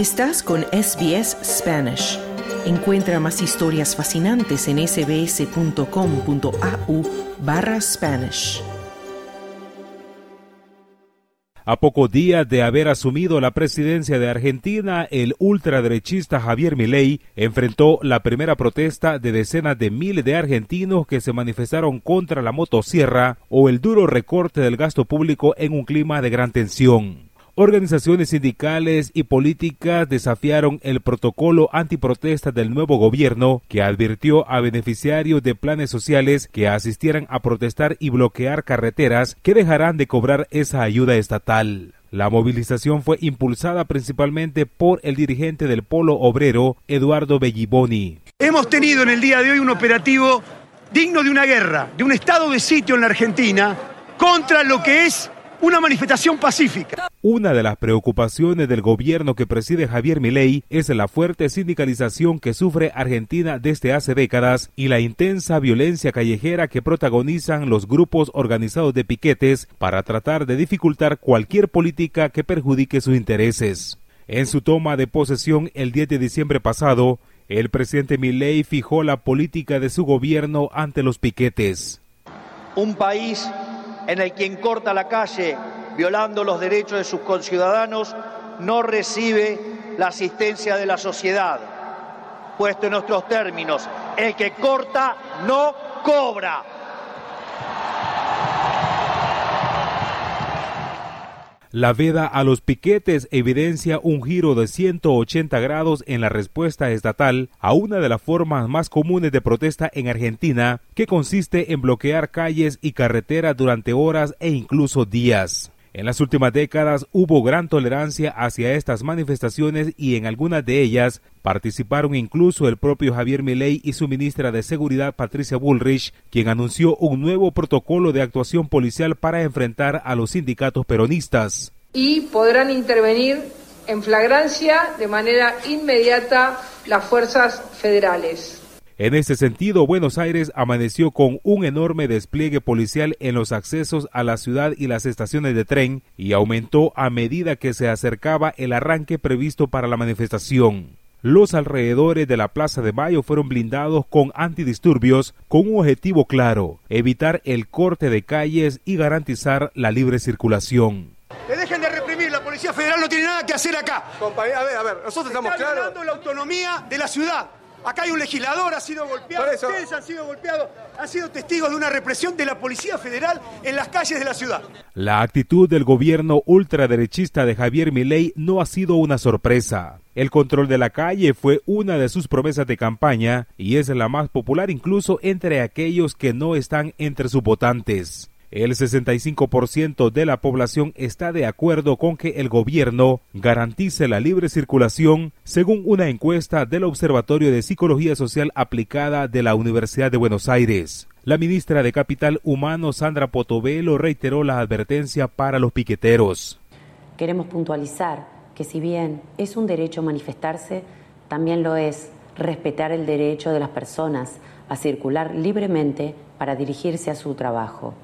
Estás con SBS Spanish. Encuentra más historias fascinantes en sbs.com.au barra Spanish. A pocos días de haber asumido la presidencia de Argentina, el ultraderechista Javier Milei enfrentó la primera protesta de decenas de miles de argentinos que se manifestaron contra la motosierra o el duro recorte del gasto público en un clima de gran tensión. Organizaciones sindicales y políticas desafiaron el protocolo antiprotesta del nuevo gobierno que advirtió a beneficiarios de planes sociales que asistieran a protestar y bloquear carreteras que dejarán de cobrar esa ayuda estatal. La movilización fue impulsada principalmente por el dirigente del Polo Obrero, Eduardo Belliboni. Hemos tenido en el día de hoy un operativo digno de una guerra, de un estado de sitio en la Argentina contra lo que es una manifestación pacífica. Una de las preocupaciones del gobierno que preside Javier Milei es la fuerte sindicalización que sufre Argentina desde hace décadas y la intensa violencia callejera que protagonizan los grupos organizados de piquetes para tratar de dificultar cualquier política que perjudique sus intereses. En su toma de posesión el 10 de diciembre pasado, el presidente Milei fijó la política de su gobierno ante los piquetes. Un país en el quien corta la calle violando los derechos de sus conciudadanos no recibe la asistencia de la sociedad. Puesto en nuestros términos, el que corta no cobra. La veda a los piquetes evidencia un giro de 180 grados en la respuesta estatal a una de las formas más comunes de protesta en Argentina, que consiste en bloquear calles y carreteras durante horas e incluso días. En las últimas décadas hubo gran tolerancia hacia estas manifestaciones y en algunas de ellas participaron incluso el propio Javier Milei y su ministra de Seguridad Patricia Bullrich, quien anunció un nuevo protocolo de actuación policial para enfrentar a los sindicatos peronistas. Y podrán intervenir en flagrancia de manera inmediata las fuerzas federales. En ese sentido, Buenos Aires amaneció con un enorme despliegue policial en los accesos a la ciudad y las estaciones de tren y aumentó a medida que se acercaba el arranque previsto para la manifestación. Los alrededores de la Plaza de Mayo fueron blindados con antidisturbios con un objetivo claro, evitar el corte de calles y garantizar la libre circulación. Que dejen de reprimir, la Policía Federal no tiene nada que hacer acá. Compañía, a ver, a ver, nosotros estamos Está claros. violando la autonomía de la ciudad. Acá hay un legislador, ha sido golpeado, eso- ustedes han sido golpeados, han sido testigos de una represión de la Policía Federal en las calles de la ciudad. La actitud del gobierno ultraderechista de Javier Milei no ha sido una sorpresa. El control de la calle fue una de sus promesas de campaña y es la más popular incluso entre aquellos que no están entre sus votantes. El 65% de la población está de acuerdo con que el gobierno garantice la libre circulación, según una encuesta del Observatorio de Psicología Social Aplicada de la Universidad de Buenos Aires. La ministra de Capital Humano, Sandra Potovelo, reiteró la advertencia para los piqueteros. Queremos puntualizar que si bien es un derecho manifestarse, también lo es respetar el derecho de las personas a circular libremente para dirigirse a su trabajo.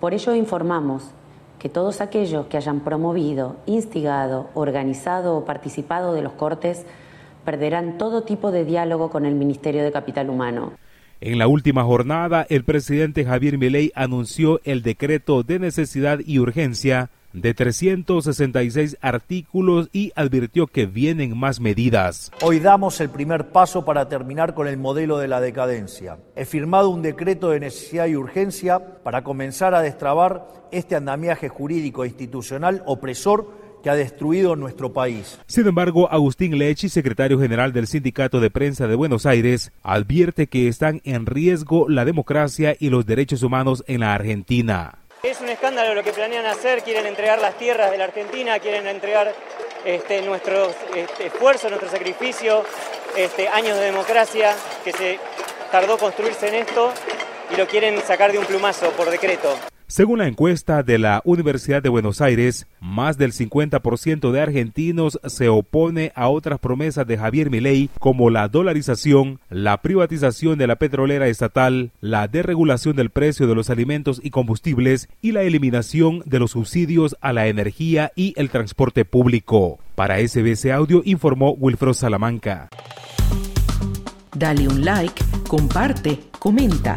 Por ello informamos que todos aquellos que hayan promovido, instigado, organizado o participado de los cortes perderán todo tipo de diálogo con el Ministerio de Capital Humano. En la última jornada, el presidente Javier Milei anunció el decreto de necesidad y urgencia de 366 artículos y advirtió que vienen más medidas. Hoy damos el primer paso para terminar con el modelo de la decadencia. He firmado un decreto de necesidad y urgencia para comenzar a destrabar este andamiaje jurídico e institucional opresor que ha destruido nuestro país. Sin embargo, Agustín Lechi, secretario general del Sindicato de Prensa de Buenos Aires, advierte que están en riesgo la democracia y los derechos humanos en la Argentina. Es un escándalo lo que planean hacer, quieren entregar las tierras de la Argentina, quieren entregar este, nuestro este, esfuerzo, nuestro sacrificio, este, años de democracia que se tardó construirse en esto y lo quieren sacar de un plumazo por decreto. Según la encuesta de la Universidad de Buenos Aires, más del 50% de argentinos se opone a otras promesas de Javier Milei como la dolarización, la privatización de la petrolera estatal, la deregulación del precio de los alimentos y combustibles y la eliminación de los subsidios a la energía y el transporte público. Para SBC Audio informó Wilfredo Salamanca. Dale un like, comparte, comenta.